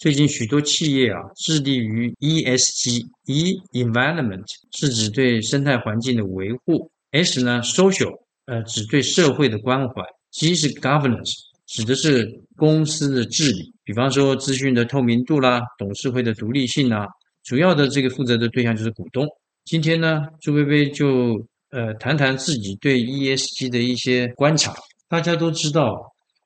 最近许多企业啊，致力于 ESG，E environment 是指对生态环境的维护，S 呢 social，呃指对社会的关怀，G 是 governance，指的是公司的治理，比方说资讯的透明度啦，董事会的独立性啊，主要的这个负责的对象就是股东。今天呢，朱薇薇就呃谈谈自己对 ESG 的一些观察。大家都知道，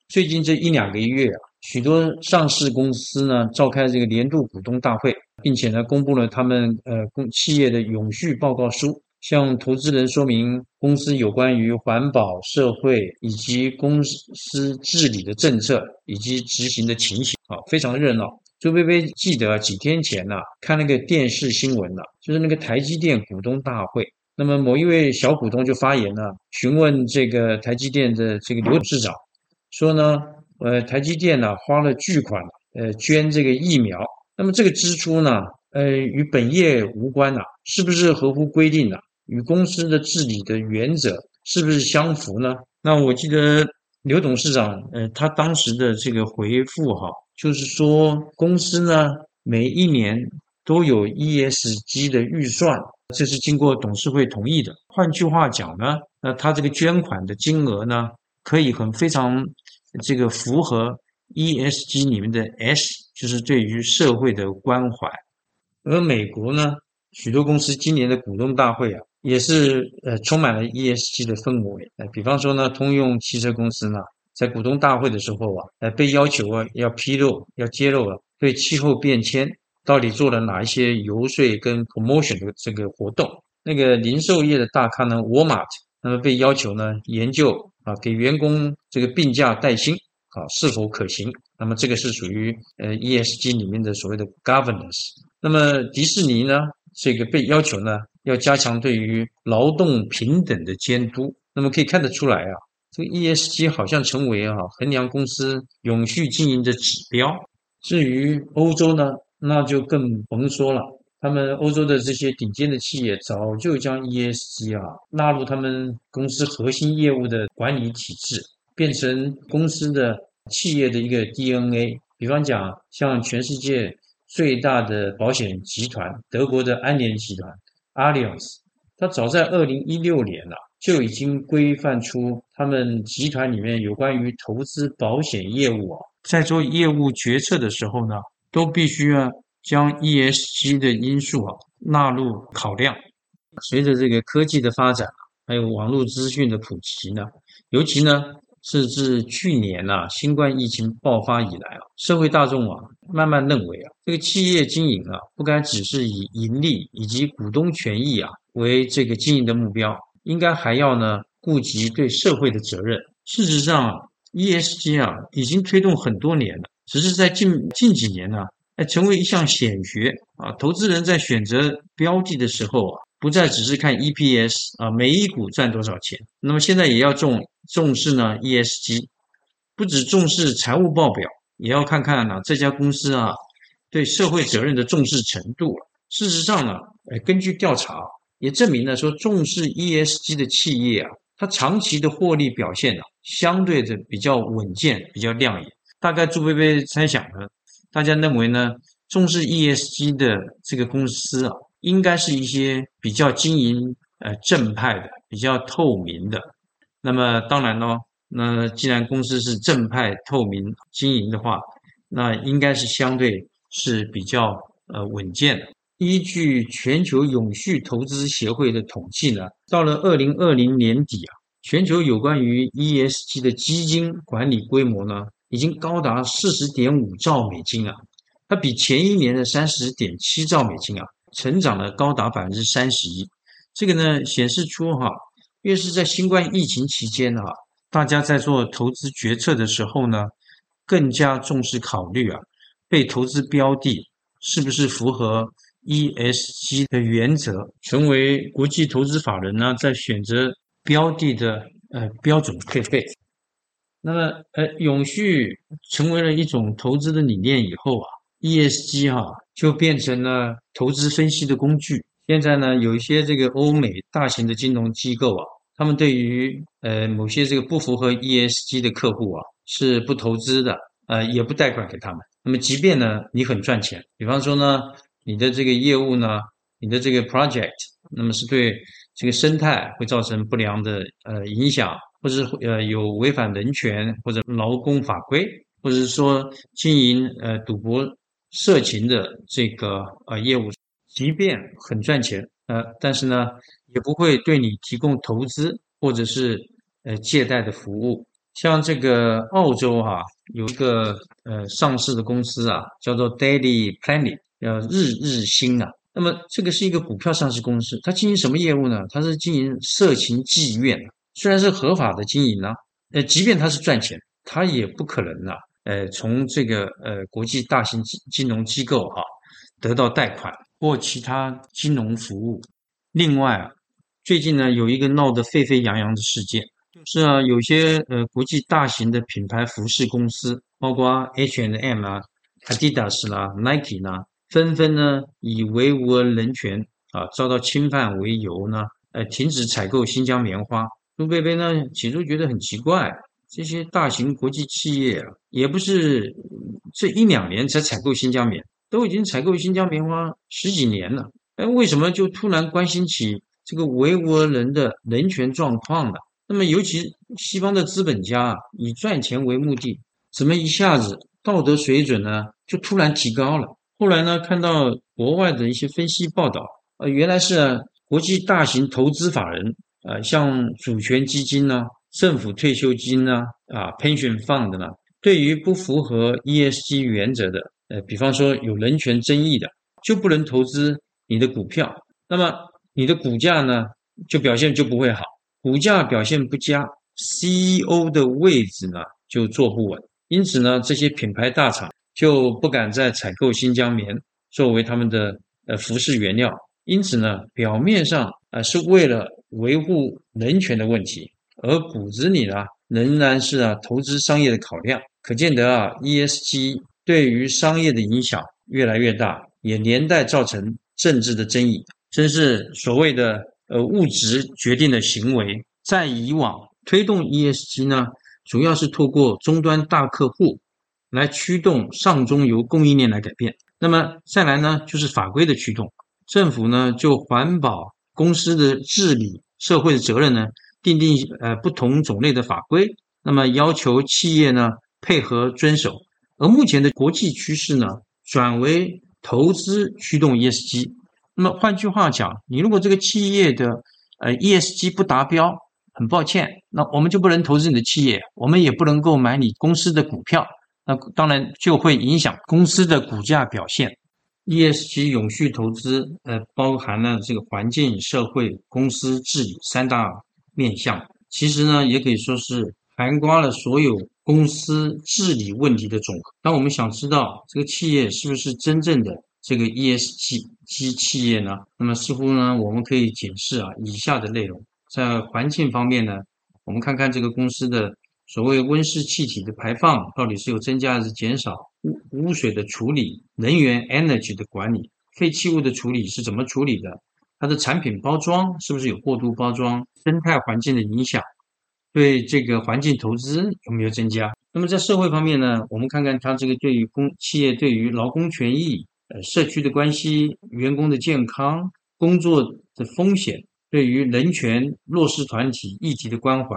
最近这一两个月啊。许多上市公司呢召开这个年度股东大会，并且呢公布了他们呃公企业的永续报告书，向投资人说明公司有关于环保、社会以及公司治理的政策以及执行的情形啊，非常热闹。周薇薇记得几天前呢看那个电视新闻了，就是那个台积电股东大会，那么某一位小股东就发言了，询问这个台积电的这个刘董事长，说呢。呃，台积电呢花了巨款，呃，捐这个疫苗。那么这个支出呢，呃，与本业无关呐，是不是合乎规定呢？与公司的治理的原则是不是相符呢？那我记得刘董事长，呃，他当时的这个回复哈，就是说公司呢每一年都有 ESG 的预算，这是经过董事会同意的。换句话讲呢，那他这个捐款的金额呢，可以很非常。这个符合 ESG 里面的 S，就是对于社会的关怀。而美国呢，许多公司今年的股东大会啊，也是呃充满了 ESG 的氛围。呃，比方说呢，通用汽车公司呢，在股东大会的时候啊，呃被要求啊要披露、要揭露啊，对气候变迁到底做了哪一些游说跟 promotion 的这个活动。那个零售业的大咖呢，Walmart，那么被要求呢研究。啊，给员工这个病假带薪啊，是否可行？那么这个是属于呃 ESG 里面的所谓的 governance。那么迪士尼呢，这个被要求呢要加强对于劳动平等的监督。那么可以看得出来啊，这个 ESG 好像成为啊衡量公司永续经营的指标。至于欧洲呢，那就更甭说了。他们欧洲的这些顶尖的企业早就将 ESG 啊纳入他们公司核心业务的管理体制，变成公司的企业的一个 DNA。比方讲，像全世界最大的保险集团德国的安联集团 Allianz，它早在二零一六年了就已经规范出他们集团里面有关于投资保险业务啊，在做业务决策的时候呢，都必须啊。将 ESG 的因素啊纳入考量。随着这个科技的发展，还有网络资讯的普及呢，尤其呢是自去年呐新冠疫情爆发以来啊，社会大众啊慢慢认为啊，这个企业经营啊不该只是以盈利以及股东权益啊为这个经营的目标，应该还要呢顾及对社会的责任。事实上，ESG 啊已经推动很多年了，只是在近近几年呢。哎，成为一项显学啊！投资人在选择标的的时候啊，不再只是看 EPS 啊，每一股赚多少钱。那么现在也要重重视呢 ESG，不只重视财务报表，也要看看呢这家公司啊对社会责任的重视程度事实上呢，哎，根据调查也证明了说，重视 ESG 的企业啊，它长期的获利表现啊，相对的比较稳健，比较亮眼。大概朱贝贝猜想呢。大家认为呢？重视 ESG 的这个公司啊，应该是一些比较经营呃正派的、比较透明的。那么当然咯，那既然公司是正派透明经营的话，那应该是相对是比较呃稳健的。依据全球永续投资协会的统计呢，到了二零二零年底啊，全球有关于 ESG 的基金管理规模呢？已经高达四十点五兆美金啊，它比前一年的三十点七兆美金啊，成长了高达百分之三十一。这个呢，显示出哈，越是在新冠疫情期间哈，大家在做投资决策的时候呢，更加重视考虑啊，被投资标的是不是符合 ESG 的原则，成为国际投资法人呢在选择标的的呃标准配备。那么，呃，永续成为了一种投资的理念以后啊，ESG 哈就变成了投资分析的工具。现在呢，有一些这个欧美大型的金融机构啊，他们对于呃某些这个不符合 ESG 的客户啊，是不投资的，呃，也不贷款给他们。那么，即便呢你很赚钱，比方说呢，你的这个业务呢，你的这个 project，那么是对这个生态会造成不良的呃影响。或者呃有违反人权或者劳工法规，或者是说经营呃赌博、色情的这个呃业务，即便很赚钱呃，但是呢也不会对你提供投资或者是呃借贷的服务。像这个澳洲哈有一个呃上市的公司啊，叫做 Daily Planet，叫日日新啊。那么这个是一个股票上市公司，它经营什么业务呢？它是经营色情妓院。虽然是合法的经营呢，呃，即便它是赚钱，它也不可能呢，呃，从这个呃国际大型金金融机构哈得到贷款或其他金融服务。另外啊，最近呢有一个闹得沸沸扬扬的事件，就是啊有些呃国际大型的品牌服饰公司，包括 H&M 啊、Adidas 啦、Nike 啦，纷纷呢以维吾尔人权啊遭到侵犯为由呢，呃，停止采购新疆棉花。朱贝贝呢，起初觉得很奇怪，这些大型国际企业啊，也不是这一两年才采购新疆棉，都已经采购新疆棉花十几年了，哎，为什么就突然关心起这个维吾尔人的人权状况了？那么，尤其西方的资本家啊，以赚钱为目的，怎么一下子道德水准呢就突然提高了？后来呢，看到国外的一些分析报道，呃，原来是国际大型投资法人。呃，像主权基金呢，政府退休金呢，啊，pension fund 呢，对于不符合 ESG 原则的，呃，比方说有人权争议的，就不能投资你的股票。那么你的股价呢，就表现就不会好，股价表现不佳，CEO 的位置呢就坐不稳。因此呢，这些品牌大厂就不敢再采购新疆棉作为他们的呃服饰原料。因此呢，表面上啊是为了维护人权的问题，而骨子里呢仍然是啊投资商业的考量。可见得啊，ESG 对于商业的影响越来越大，也连带造成政治的争议。真是所谓的呃物质决定的行为，在以往推动 ESG 呢，主要是透过终端大客户来驱动上中游供应链来改变。那么再来呢，就是法规的驱动。政府呢，就环保公司的治理、社会的责任呢，定定呃不同种类的法规，那么要求企业呢配合遵守。而目前的国际趋势呢，转为投资驱动 ESG。那么换句话讲，你如果这个企业的呃 ESG 不达标，很抱歉，那我们就不能投资你的企业，我们也不能够买你公司的股票，那当然就会影响公司的股价表现。ESG 永续投资，呃，包含了这个环境、社会、公司治理三大面向。其实呢，也可以说是涵盖了所有公司治理问题的总和。当我们想知道这个企业是不是真正的这个 ESG 企业呢？那么似乎呢，我们可以检视啊以下的内容。在环境方面呢，我们看看这个公司的所谓温室气体的排放到底是有增加还是减少。污污水的处理、能源 （energy） 的管理、废弃物的处理是怎么处理的？它的产品包装是不是有过度包装？生态环境的影响对这个环境投资有没有增加？那么在社会方面呢？我们看看它这个对于公企业对于劳工权益、呃社区的关系、员工的健康、工作的风险，对于人权弱势团体议题的关怀，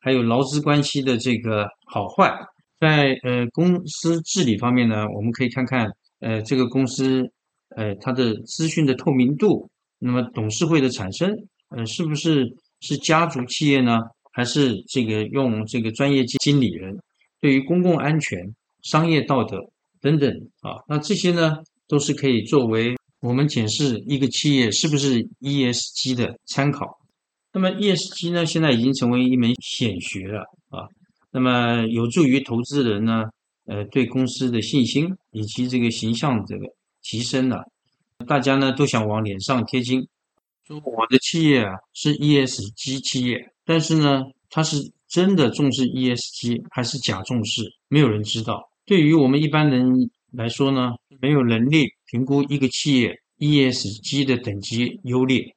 还有劳资关系的这个好坏。在呃公司治理方面呢，我们可以看看呃这个公司呃它的资讯的透明度，那么董事会的产生，呃是不是是家族企业呢，还是这个用这个专业经理人？对于公共安全、商业道德等等啊，那这些呢都是可以作为我们检视一个企业是不是 ESG 的参考。那么 ESG 呢，现在已经成为一门显学了啊。那么有助于投资人呢，呃，对公司的信心以及这个形象这个提升了。大家呢都想往脸上贴金，说我的企业啊是 ESG 企业，但是呢，它是真的重视 ESG 还是假重视，没有人知道。对于我们一般人来说呢，没有能力评估一个企业 ESG 的等级优劣，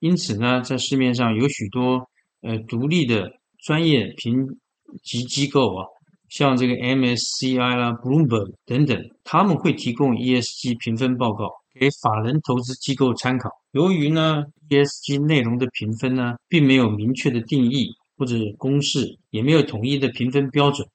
因此呢，在市面上有许多呃独立的专业评级机构啊。像这个 MSCI 啦、Bloomberg 等等，他们会提供 ESG 评分报告给法人投资机构参考。由于呢，ESG 内容的评分呢，并没有明确的定义或者公式，也没有统一的评分标准。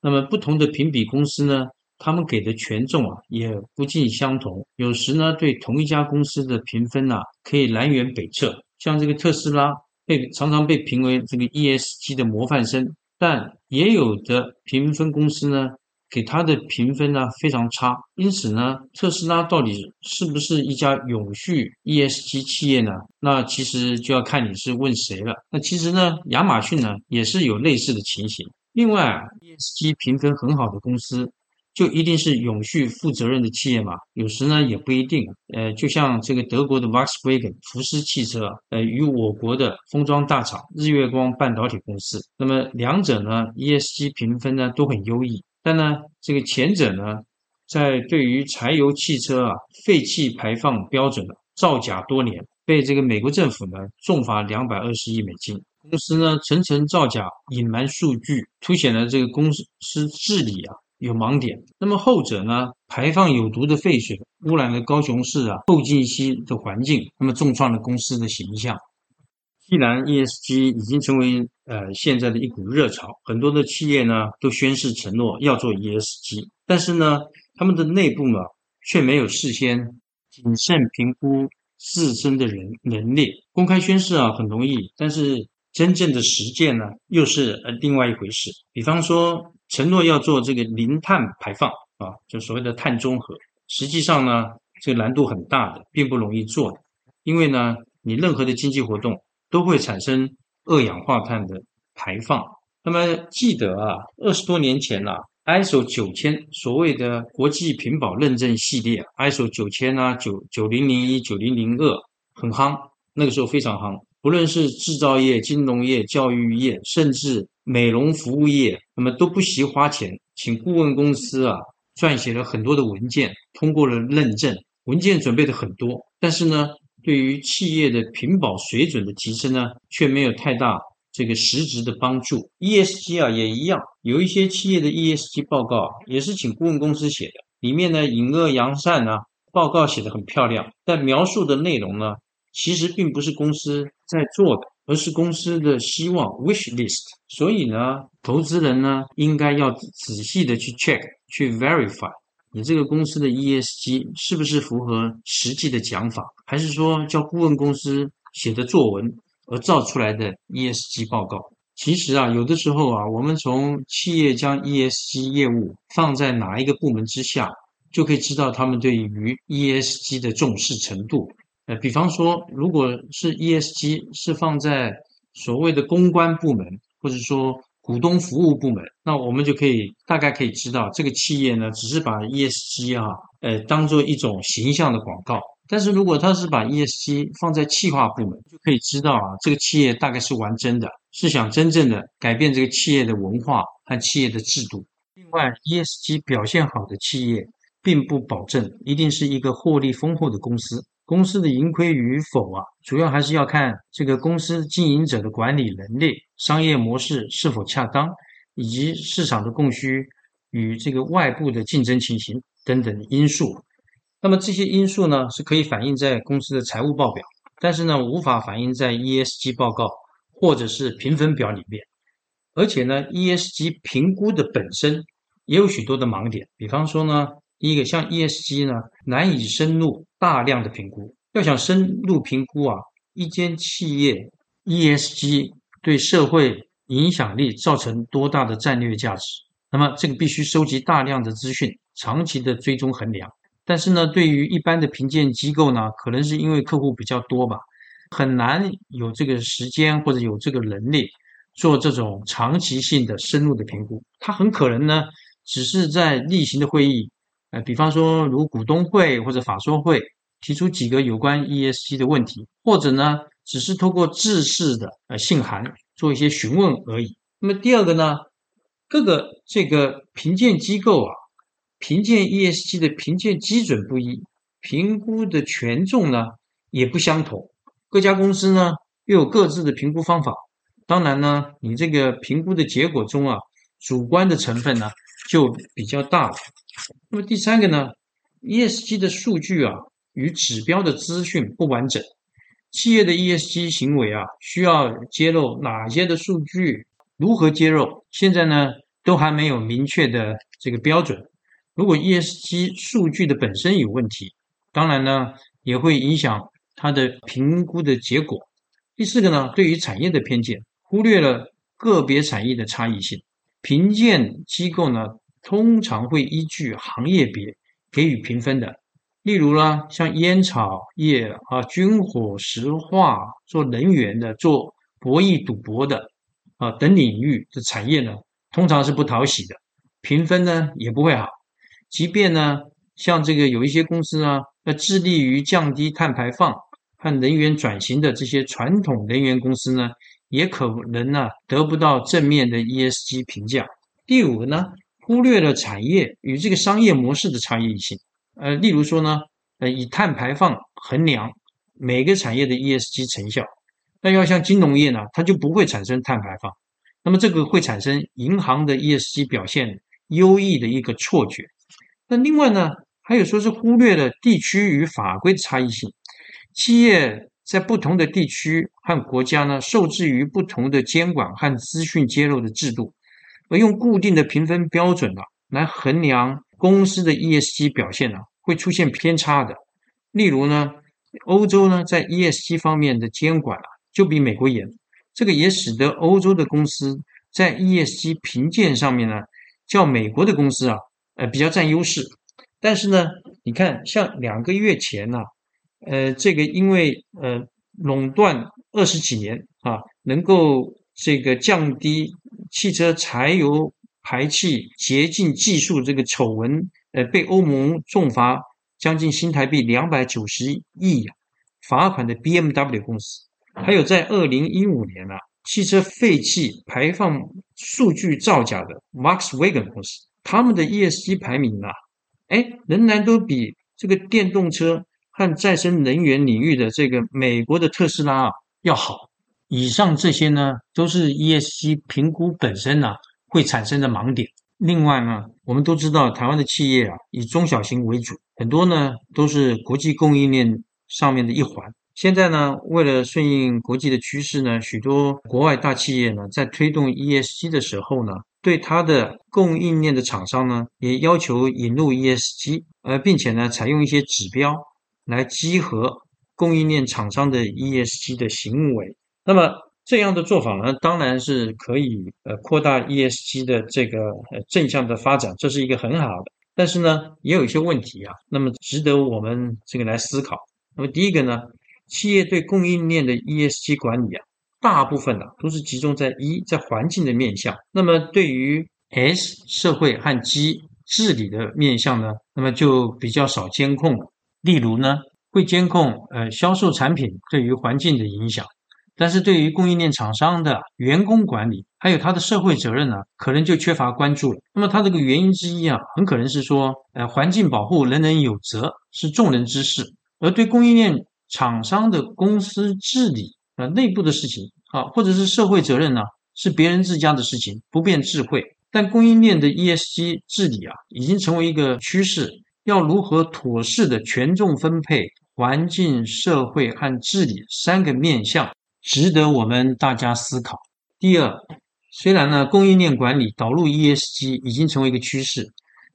那么不同的评比公司呢，他们给的权重啊，也不尽相同。有时呢，对同一家公司的评分啊，可以南辕北辙。像这个特斯拉被常常被评为这个 ESG 的模范生。但也有的评分公司呢，给它的评分呢非常差，因此呢，特斯拉到底是不是一家永续 ESG 企业呢？那其实就要看你是问谁了。那其实呢，亚马逊呢也是有类似的情形。另外，ESG 评分很好的公司。就一定是永续负责任的企业嘛？有时呢也不一定。呃，就像这个德国的 Volkswagen 福斯汽车，呃，与我国的封装大厂日月光半导体公司，那么两者呢 ESG 评分呢都很优异。但呢，这个前者呢，在对于柴油汽车啊废气排放标准的造假多年，被这个美国政府呢重罚两百二十亿美金。公司呢层层造假，隐瞒数据，凸显了这个公司治理啊。有盲点，那么后者呢？排放有毒的废水，污染了高雄市啊后进溪的环境，那么重创了公司的形象。既然 ESG 已经成为呃现在的一股热潮，很多的企业呢都宣誓承诺要做 ESG，但是呢，他们的内部呢却没有事先谨慎评估自身的人能力。公开宣誓啊很容易，但是真正的实践呢又是呃另外一回事。比方说。承诺要做这个零碳排放啊，就所谓的碳中和。实际上呢，这个难度很大的，并不容易做。因为呢，你任何的经济活动都会产生二氧化碳的排放。那么记得啊，二十多年前呐，ISO 九千所谓的国际屏保认证系列，ISO 九千啊，九九零零一、九零零二很夯，那个时候非常夯。不论是制造业、金融业、教育业，甚至美容服务业，那么都不惜花钱请顾问公司啊，撰写了很多的文件，通过了认证。文件准备的很多，但是呢，对于企业的屏保水准的提升呢，却没有太大这个实质的帮助。ESG 啊也一样，有一些企业的 ESG 报告也是请顾问公司写的，里面呢隐恶扬善呢，报告写的很漂亮，但描述的内容呢。其实并不是公司在做的，而是公司的希望 （wish list）。所以呢，投资人呢应该要仔细的去 check、去 verify 你这个公司的 ESG 是不是符合实际的讲法，还是说叫顾问公司写的作文而造出来的 ESG 报告？其实啊，有的时候啊，我们从企业将 ESG 业务放在哪一个部门之下，就可以知道他们对于 ESG 的重视程度。呃，比方说，如果是 ESG 是放在所谓的公关部门，或者说股东服务部门，那我们就可以大概可以知道，这个企业呢，只是把 ESG 啊，呃，当做一种形象的广告。但是如果他是把 ESG 放在企划部门，就可以知道啊，这个企业大概是玩真的，是想真正的改变这个企业的文化和企业的制度。另外，ESG 表现好的企业，并不保证一定是一个获利丰厚的公司。公司的盈亏与否啊，主要还是要看这个公司经营者的管理能力、商业模式是否恰当，以及市场的供需与这个外部的竞争情形等等因素。那么这些因素呢，是可以反映在公司的财务报表，但是呢，无法反映在 ESG 报告或者是评分表里面。而且呢，ESG 评估的本身也有许多的盲点，比方说呢。第一个像 ESG 呢，难以深入大量的评估。要想深入评估啊，一间企业 ESG 对社会影响力造成多大的战略价值，那么这个必须收集大量的资讯，长期的追踪衡量。但是呢，对于一般的评鉴机构呢，可能是因为客户比较多吧，很难有这个时间或者有这个能力做这种长期性的深入的评估。它很可能呢，只是在例行的会议。呃，比方说如股东会或者法说会提出几个有关 ESG 的问题，或者呢，只是透过制式的呃信函做一些询问而已。那么第二个呢，各个这个评鉴机构啊，评鉴 ESG 的评鉴基准不一，评估的权重呢也不相同。各家公司呢又有各自的评估方法，当然呢，你这个评估的结果中啊，主观的成分呢就比较大了。那么第三个呢，ESG 的数据啊与指标的资讯不完整，企业的 ESG 行为啊需要揭露哪些的数据，如何揭露，现在呢都还没有明确的这个标准。如果 ESG 数据的本身有问题，当然呢也会影响。它的评估的结果。第四个呢，对于产业的偏见，忽略了个别产业的差异性。评鉴机构呢，通常会依据行业别给予评分的。例如呢，像烟草业啊、军火、石化、做能源的、做博弈赌博的啊等领域的产业呢，通常是不讨喜的，评分呢也不会好。即便呢，像这个有一些公司呢，要致力于降低碳排放。和能源转型的这些传统能源公司呢，也可能呢得不到正面的 ESG 评价。第五个呢，忽略了产业与这个商业模式的差异性。呃，例如说呢，呃，以碳排放衡量每个产业的 ESG 成效，那要像金融业呢，它就不会产生碳排放。那么这个会产生银行的 ESG 表现优异的一个错觉。那另外呢，还有说是忽略了地区与法规的差异性。企业在不同的地区和国家呢，受制于不同的监管和资讯揭露的制度，而用固定的评分标准呢来衡量公司的 ESG 表现呢，会出现偏差的。例如呢，欧洲呢在 ESG 方面的监管啊就比美国严，这个也使得欧洲的公司在 ESG 评鉴上面呢，较美国的公司啊，呃比较占优势。但是呢，你看像两个月前呢。呃，这个因为呃垄断二十几年啊，能够这个降低汽车柴油排气洁净技术这个丑闻，呃，被欧盟重罚将近新台币两百九十亿罚款的 BMW 公司，还有在二零一五年啊，汽车废气排放数据造假的 Volkswagen 公司，他们的 ESG 排名啊，哎，仍然都比这个电动车。和再生能源领域的这个美国的特斯拉啊要好。以上这些呢，都是 ESG 评估本身呢会产生的盲点。另外呢，我们都知道台湾的企业啊以中小型为主，很多呢都是国际供应链上面的一环。现在呢，为了顺应国际的趋势呢，许多国外大企业呢在推动 ESG 的时候呢，对它的供应链的厂商呢也要求引入 ESG，而，并且呢采用一些指标。来集合供应链厂商的 ESG 的行为，那么这样的做法呢，当然是可以呃扩大 ESG 的这个呃正向的发展，这是一个很好的。但是呢，也有一些问题啊，那么值得我们这个来思考。那么第一个呢，企业对供应链的 ESG 管理啊，大部分呢都是集中在一在环境的面向，那么对于 S 社会和 G 治理的面向呢，那么就比较少监控。例如呢，会监控呃销售产品对于环境的影响，但是对于供应链厂商的员工管理，还有他的社会责任呢，可能就缺乏关注了。那么它这个原因之一啊，很可能是说，呃，环境保护人人有责，是众人之事，而对供应链厂商的公司治理啊内部的事情啊，或者是社会责任呢，是别人自家的事情，不便智慧。但供应链的 ESG 治理啊，已经成为一个趋势。要如何妥适的权重分配环境、社会和治理三个面向，值得我们大家思考。第二，虽然呢供应链管理导入 ESG 已经成为一个趋势，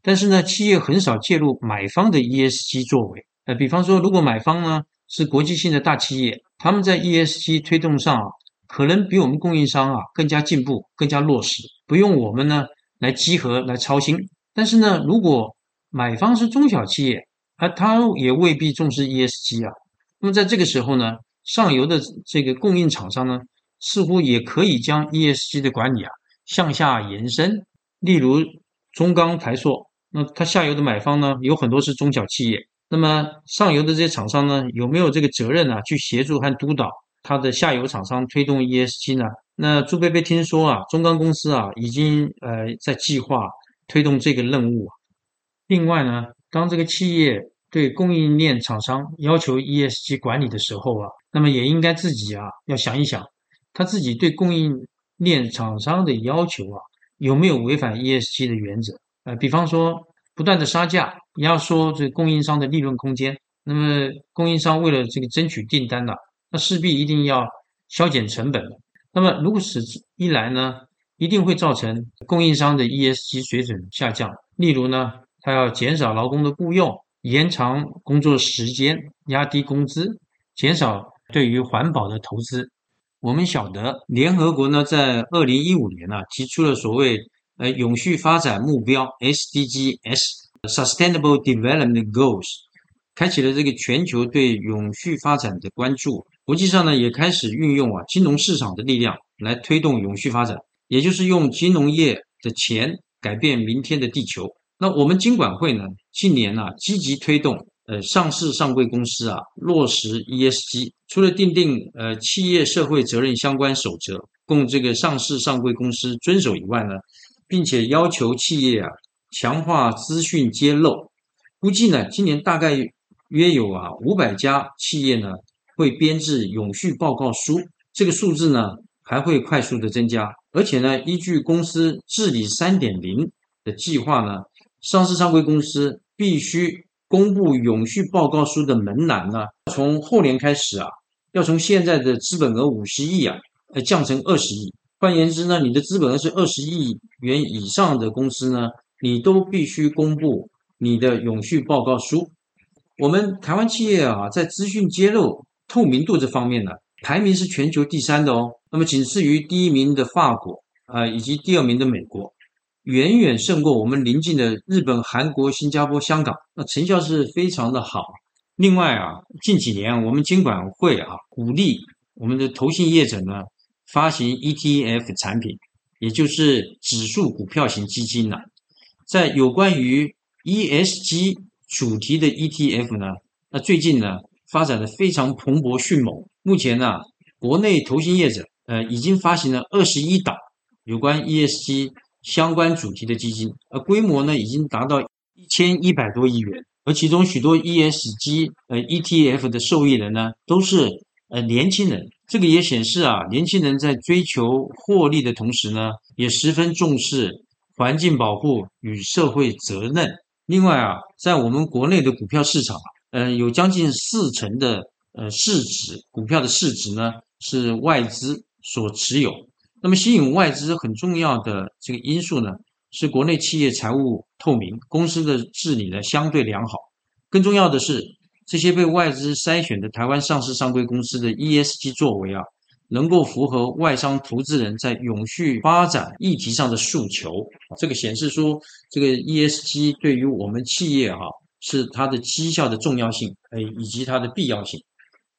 但是呢企业很少介入买方的 ESG 作为。呃，比方说，如果买方呢是国际性的大企业，他们在 ESG 推动上啊，可能比我们供应商啊更加进步、更加落实，不用我们呢来集合来操心。但是呢，如果买方是中小企业，而他也未必重视 ESG 啊。那么在这个时候呢，上游的这个供应厂商呢，似乎也可以将 ESG 的管理啊向下延伸。例如中钢、台塑，那它下游的买方呢，有很多是中小企业，那么上游的这些厂商呢，有没有这个责任呢？去协助和督导它的下游厂商推动 ESG 呢？那朱贝贝听说啊，中钢公司啊，已经呃在计划推动这个任务。另外呢，当这个企业对供应链厂商要求 ESG 管理的时候啊，那么也应该自己啊要想一想，他自己对供应链厂商的要求啊，有没有违反 ESG 的原则？呃，比方说不断的杀价，压缩这供应商的利润空间，那么供应商为了这个争取订单呢，那势必一定要削减成本。那么如此一来呢，一定会造成供应商的 ESG 水准下降。例如呢，他要减少劳工的雇佣，延长工作时间，压低工资，减少对于环保的投资。我们晓得，联合国呢在二零一五年呢提出了所谓。呃，永续发展目标 SDGs（Sustainable Development Goals） 开启了这个全球对永续发展的关注。国际上呢，也开始运用啊金融市场的力量来推动永续发展，也就是用金融业的钱改变明天的地球。那我们金管会呢，近年呢积极推动呃上市上柜公司啊落实 ESG，除了订定呃企业社会责任相关守则供这个上市上柜公司遵守以外呢。并且要求企业啊强化资讯揭露，估计呢今年大概约有啊五百家企业呢会编制永续报告书，这个数字呢还会快速的增加，而且呢依据公司治理三点零的计划呢，上市上柜公司必须公布永续报告书的门槛呢，从后年开始啊要从现在的资本额五十亿啊呃降成二十亿。换言之呢，你的资本额是二十亿元以上的公司呢，你都必须公布你的永续报告书。我们台湾企业啊，在资讯揭露透明度这方面呢，排名是全球第三的哦。那么仅次于第一名的法国啊，以及第二名的美国，远远胜过我们邻近的日本、韩国、新加坡、香港。那成效是非常的好。另外啊，近几年我们监管会啊，鼓励我们的投信业者呢。发行 ETF 产品，也就是指数股票型基金呢，在有关于 ESG 主题的 ETF 呢，那最近呢发展的非常蓬勃迅猛。目前呢，国内投信业者呃已经发行了二十一档有关 ESG 相关主题的基金，而规模呢已经达到一千一百多亿元，而其中许多 ESG 呃 ETF 的受益人呢都是呃年轻人。这个也显示啊，年轻人在追求获利的同时呢，也十分重视环境保护与社会责任。另外啊，在我们国内的股票市场，呃，有将近四成的呃市值股票的市值呢是外资所持有。那么吸引外资很重要的这个因素呢，是国内企业财务透明，公司的治理呢相对良好。更重要的是。这些被外资筛选的台湾上市上柜公司的 ESG 作为啊，能够符合外商投资人在永续发展议题上的诉求。这个显示出这个 ESG 对于我们企业哈是它的绩效的重要性，哎，以及它的必要性。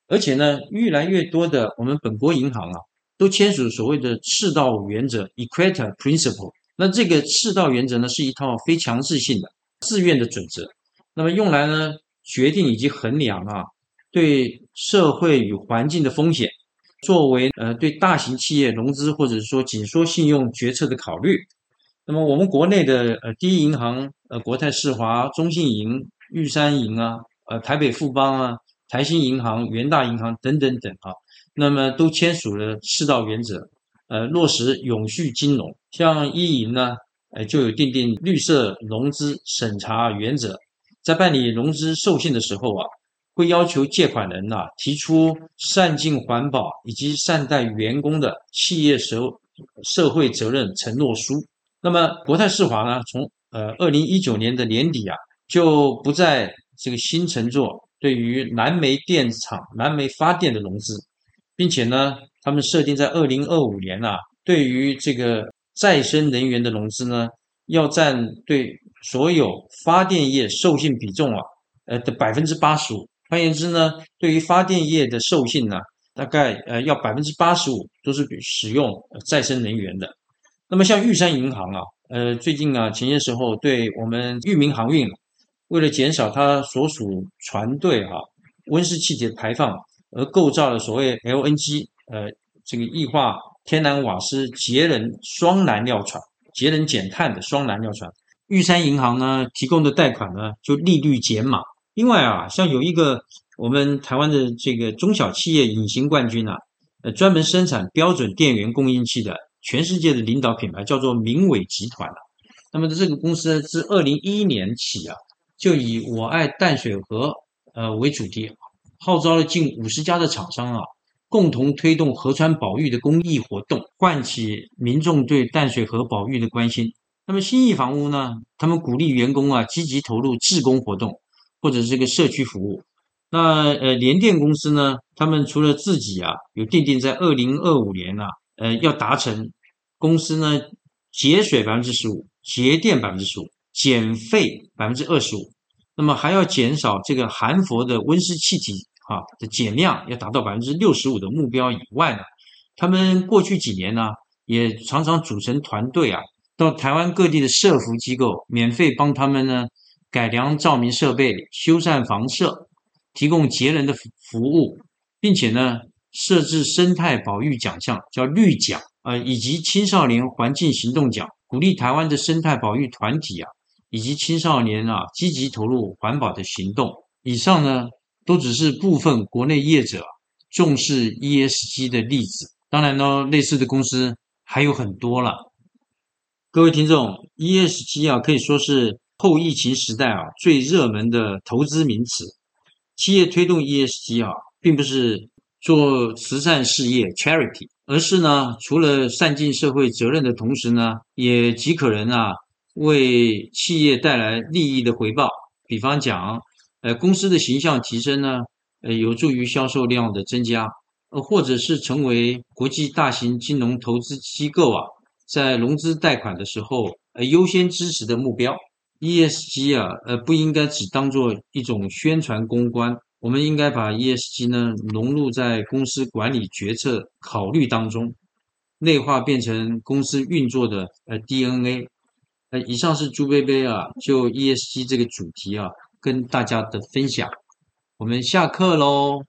而且呢，越来越多的我们本国银行啊，都签署所谓的赤道原则 （Equator Principle）。那这个赤道原则呢，是一套非强制性的自愿的准则。那么用来呢？决定以及衡量啊，对社会与环境的风险，作为呃对大型企业融资或者说紧缩信用决策的考虑。那么我们国内的呃第一银行呃国泰世华、中信银、玉山银啊，呃台北富邦啊、台新银行、元大银行等等等啊，那么都签署了四道原则，呃落实永续金融。像一银呢，呃就有订定绿色融资审查原则。在办理融资授信的时候啊，会要求借款人呐提出善尽环保以及善待员工的企业社社会责任承诺书。那么国泰世华呢，从呃二零一九年的年底啊，就不再这个新乘坐对于燃煤电厂燃煤发电的融资，并且呢，他们设定在二零二五年啊，对于这个再生能源的融资呢，要占对。所有发电业授信比重啊，呃的百分之八十五。换言之呢，对于发电业的授信呢，大概呃要百分之八十五都是使用再生能源的。那么像玉山银行啊，呃最近啊前些时候对我们裕民航运为了减少它所属船队哈温室气体的排放，而构造了所谓 LNG 呃这个液化天然瓦斯节能双燃料船，节能减碳的双燃料船。玉山银行呢提供的贷款呢就利率减码。另外啊，像有一个我们台湾的这个中小企业隐形冠军啊，呃，专门生产标准电源供应器的全世界的领导品牌叫做明伟集团那么这个公司自二零一一年起啊，就以“我爱淡水河”呃为主题，号召了近五十家的厂商啊，共同推动河川保育的公益活动，唤起民众对淡水河保育的关心。那么新义房屋呢，他们鼓励员工啊积极投入志工活动。或者这个社区服务，那呃联电公司呢，他们除了自己啊有定定在二零二五年啊，呃要达成公司呢节水百分之十五，节电百分之十五，减废百分之二十五，那么还要减少这个含氟的温室气体啊的减量要达到百分之六十五的目标以外呢，他们过去几年呢也常常组成团队啊，到台湾各地的社服机构免费帮他们呢。改良照明设备、修缮房舍、提供节能的服务，并且呢，设置生态保育奖项，叫绿奖啊，以及青少年环境行动奖，鼓励台湾的生态保育团体啊，以及青少年啊，积极投入环保的行动。以上呢，都只是部分国内业者重视 ESG 的例子。当然呢，类似的公司还有很多了。各位听众，ESG 啊，可以说是。后疫情时代啊，最热门的投资名词，企业推动 ESG 啊，并不是做慈善事业 （charity），而是呢，除了善尽社会责任的同时呢，也极可能啊，为企业带来利益的回报。比方讲，呃，公司的形象提升呢，呃，有助于销售量的增加，呃，或者是成为国际大型金融投资机构啊，在融资贷款的时候，呃，优先支持的目标。ESG 啊，呃，不应该只当做一种宣传公关，我们应该把 ESG 呢融入在公司管理决策考虑当中，内化变成公司运作的呃 DNA。那，以上是朱贝贝啊，就 ESG 这个主题啊，跟大家的分享。我们下课喽。